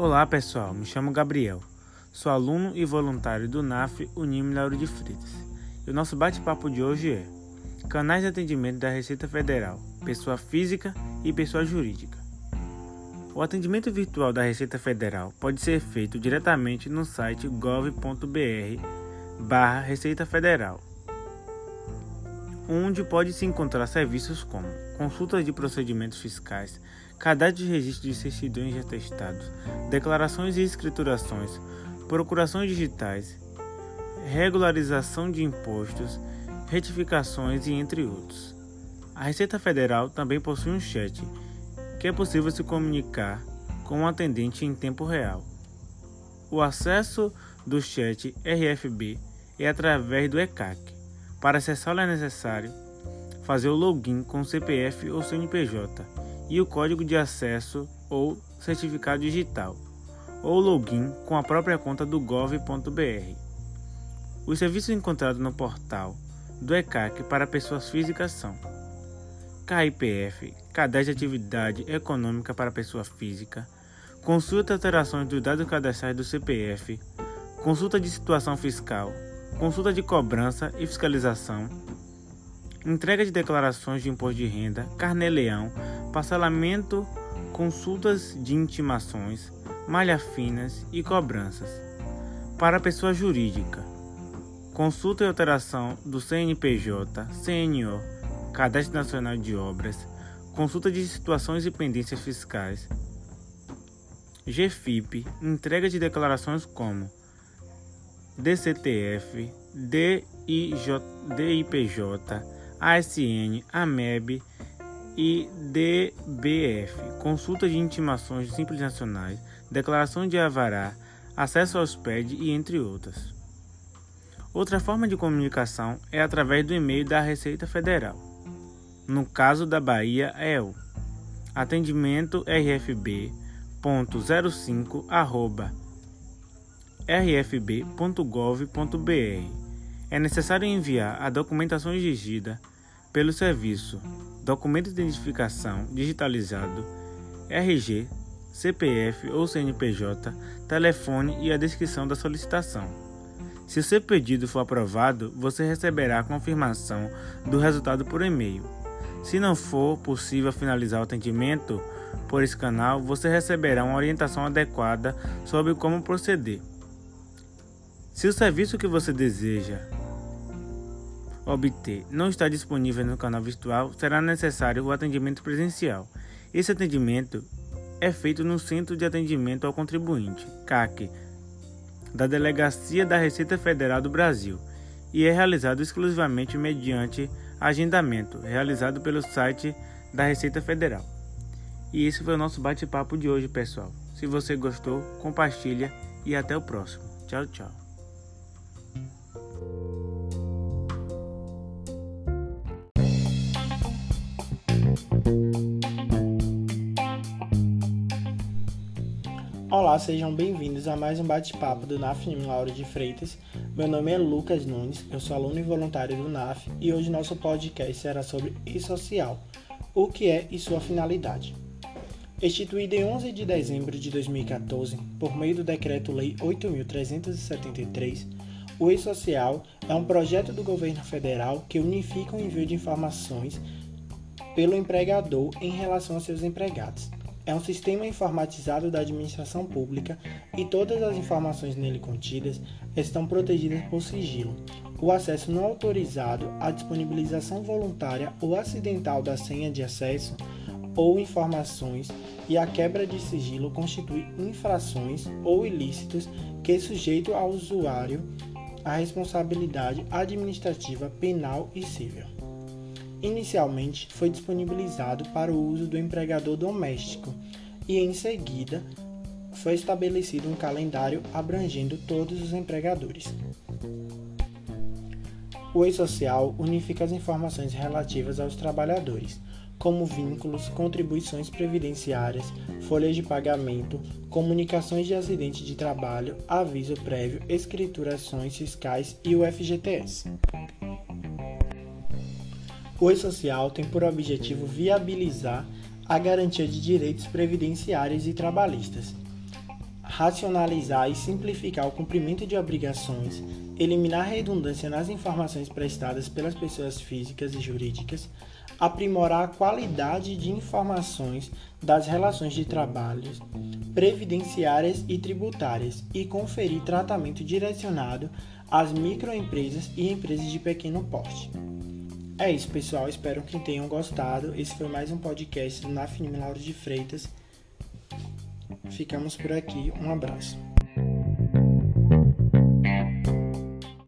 Olá pessoal, me chamo Gabriel, sou aluno e voluntário do NAF Unime Lauro de Freitas. E o nosso bate-papo de hoje é Canais de atendimento da Receita Federal, pessoa física e pessoa jurídica. O atendimento virtual da Receita Federal pode ser feito diretamente no site gov.br barra Receita Federal, onde pode se encontrar serviços como consultas de procedimentos fiscais, cadastro de registro de certidões de atestados, declarações e escriturações, procurações digitais, regularização de impostos, retificações e entre outros. A Receita Federal também possui um chat, que é possível se comunicar com o um atendente em tempo real. O acesso do chat RFB é através do ECAC. Para acessá-lo é necessário fazer o login com CPF ou CNPJ e o código de acesso ou certificado digital, ou login com a própria conta do gov.br. Os serviços encontrados no portal do ECAC para pessoas físicas são KIPF, Cadastro de Atividade Econômica para Pessoa Física, consulta alterações dos dados cadastrais do CPF, consulta de situação fiscal, consulta de cobrança e fiscalização, entrega de declarações de imposto de renda, carnê-leão, parcelamento, consultas de intimações, malha finas e cobranças. Para a pessoa jurídica, consulta e alteração do CNPJ, CNO, Cadastro Nacional de Obras, consulta de situações e pendências fiscais, GFIP, entrega de declarações como DCTF, DIJ, DIPJ, ASN, AMEB e DBF, consulta de intimações simples nacionais, declaração de avará, acesso aos PED e entre outras. Outra forma de comunicação é através do e-mail da Receita Federal. No caso da Bahia é o atendimento rfb.05 rfb.gov.br. É necessário enviar a documentação exigida pelo serviço documento de identificação digitalizado, RG, CPF ou CNPJ, telefone e a descrição da solicitação. Se o seu pedido for aprovado, você receberá a confirmação do resultado por e-mail. Se não for possível finalizar o atendimento por esse canal, você receberá uma orientação adequada sobre como proceder. Se o serviço que você deseja obter não está disponível no canal virtual, será necessário o atendimento presencial. Esse atendimento é feito no Centro de Atendimento ao Contribuinte, CAC, da Delegacia da Receita Federal do Brasil, e é realizado exclusivamente mediante agendamento, realizado pelo site da Receita Federal. E esse foi o nosso bate-papo de hoje, pessoal. Se você gostou, compartilha e até o próximo. Tchau, tchau. Olá, sejam bem-vindos a mais um bate-papo do NAF Lauro de Freitas. Meu nome é Lucas Nunes, eu sou aluno e voluntário do NAF e hoje nosso podcast será sobre e-social, o que é e sua finalidade. Instituído em 11 de dezembro de 2014 por meio do Decreto-Lei 8.373, o e-social é um projeto do governo federal que unifica o envio de informações pelo empregador em relação a seus empregados é um sistema informatizado da administração pública e todas as informações nele contidas estão protegidas por sigilo. O acesso não autorizado, a disponibilização voluntária ou acidental da senha de acesso ou informações e a quebra de sigilo constitui infrações ou ilícitos que sujeitam ao usuário a responsabilidade administrativa, penal e civil. Inicialmente foi disponibilizado para o uso do empregador doméstico e, em seguida, foi estabelecido um calendário abrangendo todos os empregadores. O e-social unifica as informações relativas aos trabalhadores, como vínculos, contribuições previdenciárias, folhas de pagamento, comunicações de acidente de trabalho, aviso prévio, escriturações fiscais e o FGTS. O E-Social tem por objetivo viabilizar a garantia de direitos previdenciários e trabalhistas. racionalizar e simplificar o cumprimento de obrigações, eliminar redundância nas informações prestadas pelas pessoas físicas e jurídicas, aprimorar a qualidade de informações das relações de trabalho previdenciárias e tributárias e conferir tratamento direcionado às microempresas e empresas de pequeno porte. É isso, pessoal. Espero que tenham gostado. Esse foi mais um podcast do NAFNIM Lauro de Freitas. Ficamos por aqui. Um abraço.